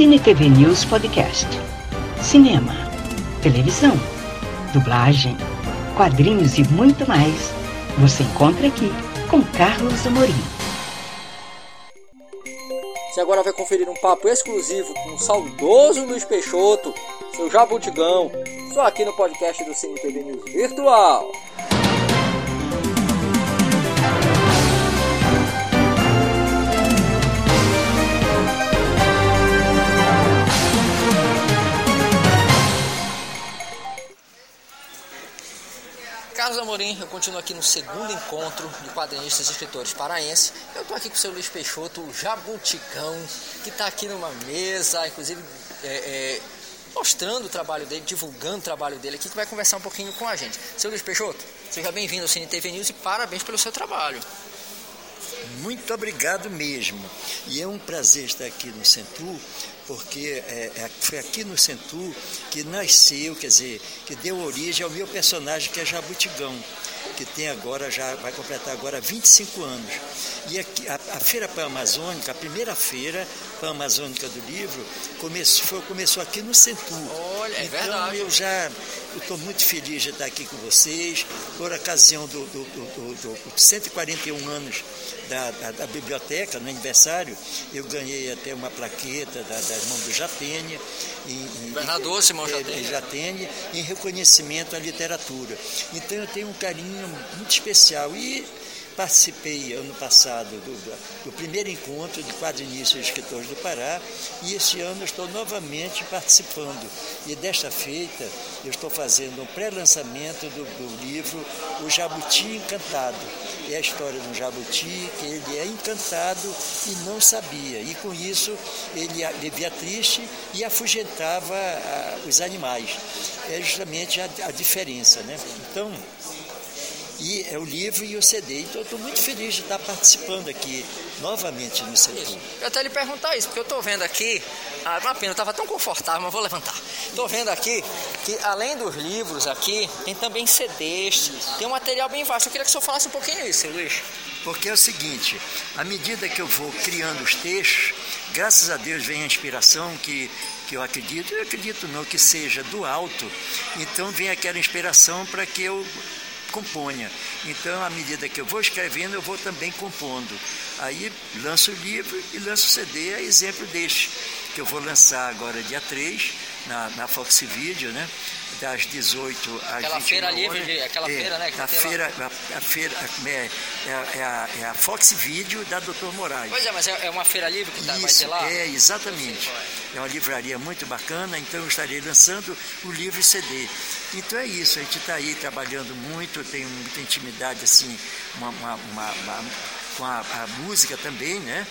Cine TV News Podcast. Cinema, televisão, dublagem, quadrinhos e muito mais. Você encontra aqui com Carlos Amorim. Você agora vai conferir um papo exclusivo com o saudoso Luiz Peixoto, seu jabutigão, só aqui no podcast do Cine TV News Virtual. Continuo aqui no segundo encontro de quadrinistas e escritores paraenses. Eu estou aqui com o seu Luiz Peixoto, o Jabuticão, que está aqui numa mesa, inclusive é, é, mostrando o trabalho dele, divulgando o trabalho dele aqui, que vai conversar um pouquinho com a gente. Seu Luiz Peixoto, seja bem-vindo ao Cine TV News e parabéns pelo seu trabalho. Muito obrigado mesmo. E é um prazer estar aqui no Centur, porque é, é, foi aqui no Centur que nasceu, quer dizer, que deu origem ao meu personagem que é Jabutigão, que tem agora, já vai completar agora 25 anos. E aqui, a, a Feira Pan-Amazônica, a primeira feira Pan-Amazônica do livro, começou, foi, começou aqui no Centur. Olha, é então verdade. eu já estou muito feliz de estar aqui com vocês, por ocasião do, do, do, do, do 141 anos da, da, da, biblioteca, no aniversário, eu ganhei até uma plaqueta da, da irmão do Jatene. Governador Simão é, Jatene. Jatene, em reconhecimento à literatura. Então eu tenho um carinho muito especial. E participei ano passado do, do, primeiro encontro de quadrinistas e escritores do Pará e este ano estou novamente participando. E desta feita eu estou fazendo um pré-lançamento do, do, livro O Jabuti Encantado. É a história de um jabuti que ele é encantado e não sabia. E com isso ele vivia triste e afugentava a, os animais. É justamente a, a diferença. Né? Então, e é o livro e o CD. Então eu estou muito feliz de estar participando aqui novamente no setor. Eu até lhe perguntar isso, porque eu estou vendo aqui, ah, uma pena, eu estava tão confortável, mas vou levantar. Estou vendo aqui que além dos livros aqui, tem também CDs, tem um material bem vasto. Eu queria que o senhor falasse um pouquinho isso, Luiz. Porque é o seguinte, à medida que eu vou criando os textos, graças a Deus vem a inspiração que, que eu acredito, eu acredito não que seja do alto, então vem aquela inspiração para que eu componha. Então, à medida que eu vou escrevendo, eu vou também compondo. Aí lanço o livro e lanço o CD, é exemplo deste, que eu vou lançar agora dia 3, na, na Fox Video, né? Das 18 às aquela 21 feira horas. livre, aquela é, feira, né? A feira, a, a feira é, é, é, a, é a Fox Video da Dr. Moraes. Pois é, mas é, é uma feira livre que tá, vai Isso, ter lá? é, exatamente. É uma livraria muito bacana, então eu estarei lançando o livro CD. Então é isso, a gente está aí trabalhando muito, tenho muita intimidade assim, uma, uma, uma, uma com a, a música também, né?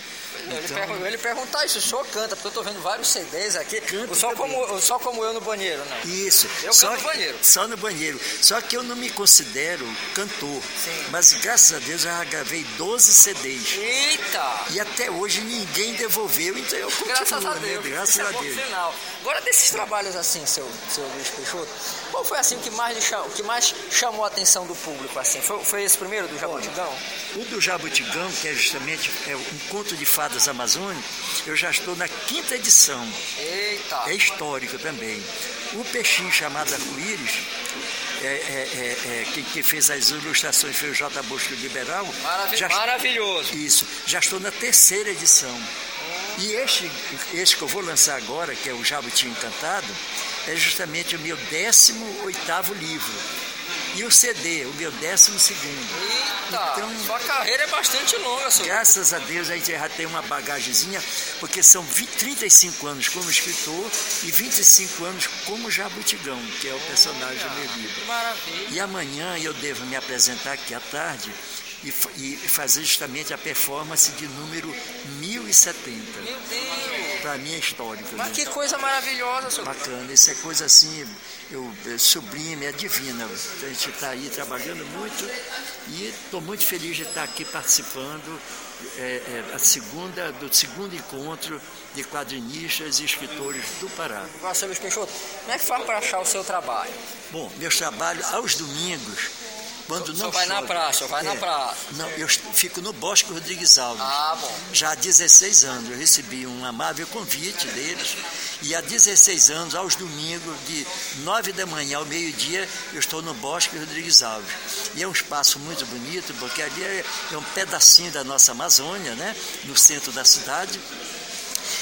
Então... lhe eu ia lhe perguntar isso, o senhor canta, porque eu estou vendo vários CDs aqui, Canto só também. como, só como eu no banheiro, né? Isso. Eu só canto no banheiro. Só no banheiro. Só que eu não me considero cantor. Sim. Mas graças a Deus eu já gravei 12 CDs. Eita! E até hoje ninguém devolveu, então eu continuo. Graças a né? Deus. Graças Isso é a bom Deus. Sinal. Agora desses trabalhos assim, seu, seu Luiz Peixoto, qual foi assim o que mais, chamou, que mais chamou a atenção do público assim? Foi, foi esse primeiro do Jabutigão? O do Jabutigão, que é justamente é um conto de fadas amazônico, eu já estou na quinta edição. Eita! É histórico também. O peixinho chamado arco-íris, é, é, é, é, quem, quem fez as ilustrações foi o J. Bosco Liberal. Já- Maravilhoso! Isso, já estou na terceira edição. E este, este que eu vou lançar agora, que é o Jabuti Encantado, é justamente o meu 18º livro. E o CD, o meu 12º. Eita! Então- Sua carreira é bastante longa, senhor. Graças a Deus a gente já tem uma bagagemzinha, porque são 20, 35 anos como escritor e 25 anos como Jabutigão, que é o personagem do meu livro. maravilha! E amanhã eu devo me apresentar aqui à tarde e, e fazer justamente a performance de número 1070. Meu Deus! Para mim é histórico. Mas né? que coisa maravilhosa, senhor. Bacana, isso é coisa assim, eu, é sublime, é divina. A gente está aí trabalhando muito e estou muito feliz de estar aqui participando é, é, a segunda, do segundo encontro de quadrinistas e escritores do Pará. Agora, senhor Luiz Peixoto, como é que faz para achar o seu trabalho? Bom, meus trabalhos aos domingos Quando não vai na praça, vai é, na praça. Não, eu fico no Bosque Rodrigues Alves. Ah, bom. Já há 16 anos. Eu recebi um amável convite deles. E há 16 anos, aos domingos, de 9 da manhã ao meio-dia, eu estou no Bosque Rodrigues Alves. E é um espaço muito bonito, porque ali é, é um pedacinho da nossa Amazônia, né? no centro da cidade.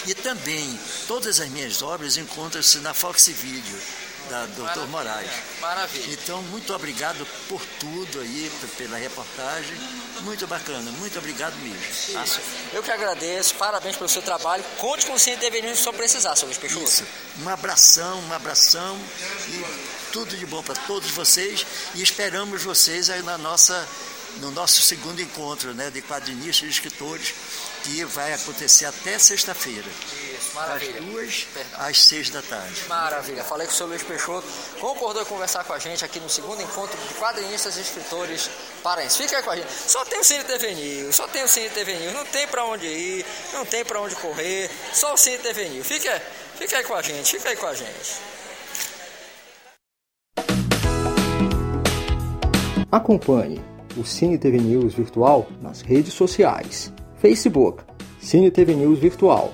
E também todas as minhas obras encontram-se na Fox Video da Dr. Moraes. Maravilha. Então, muito obrigado por tudo aí, pela reportagem. Muito bacana, muito obrigado mesmo. Tá? Eu que agradeço, parabéns pelo seu trabalho. Conte com o Cine TV se só precisar, seu Luiz Peixoto. Isso. Um abração, um abração e tudo de bom para todos vocês e esperamos vocês aí na nossa, no nosso segundo encontro né, de quadrinistas e escritores que vai acontecer até sexta-feira. Maravilha. Das duas às seis da tarde. Maravilha. Falei com o senhor Luiz Peixoto, concordou em conversar com a gente aqui no segundo encontro de quadrinistas e escritores paraenses. Fica aí com a gente. Só tem o Cine TV News, só tem o Cine TV News. Não tem para onde ir, não tem para onde correr, só o Cine TV News. Fica, fica aí com a gente, fica aí com a gente. Acompanhe o Cine TV News virtual nas redes sociais. Facebook, Cine TV News Virtual.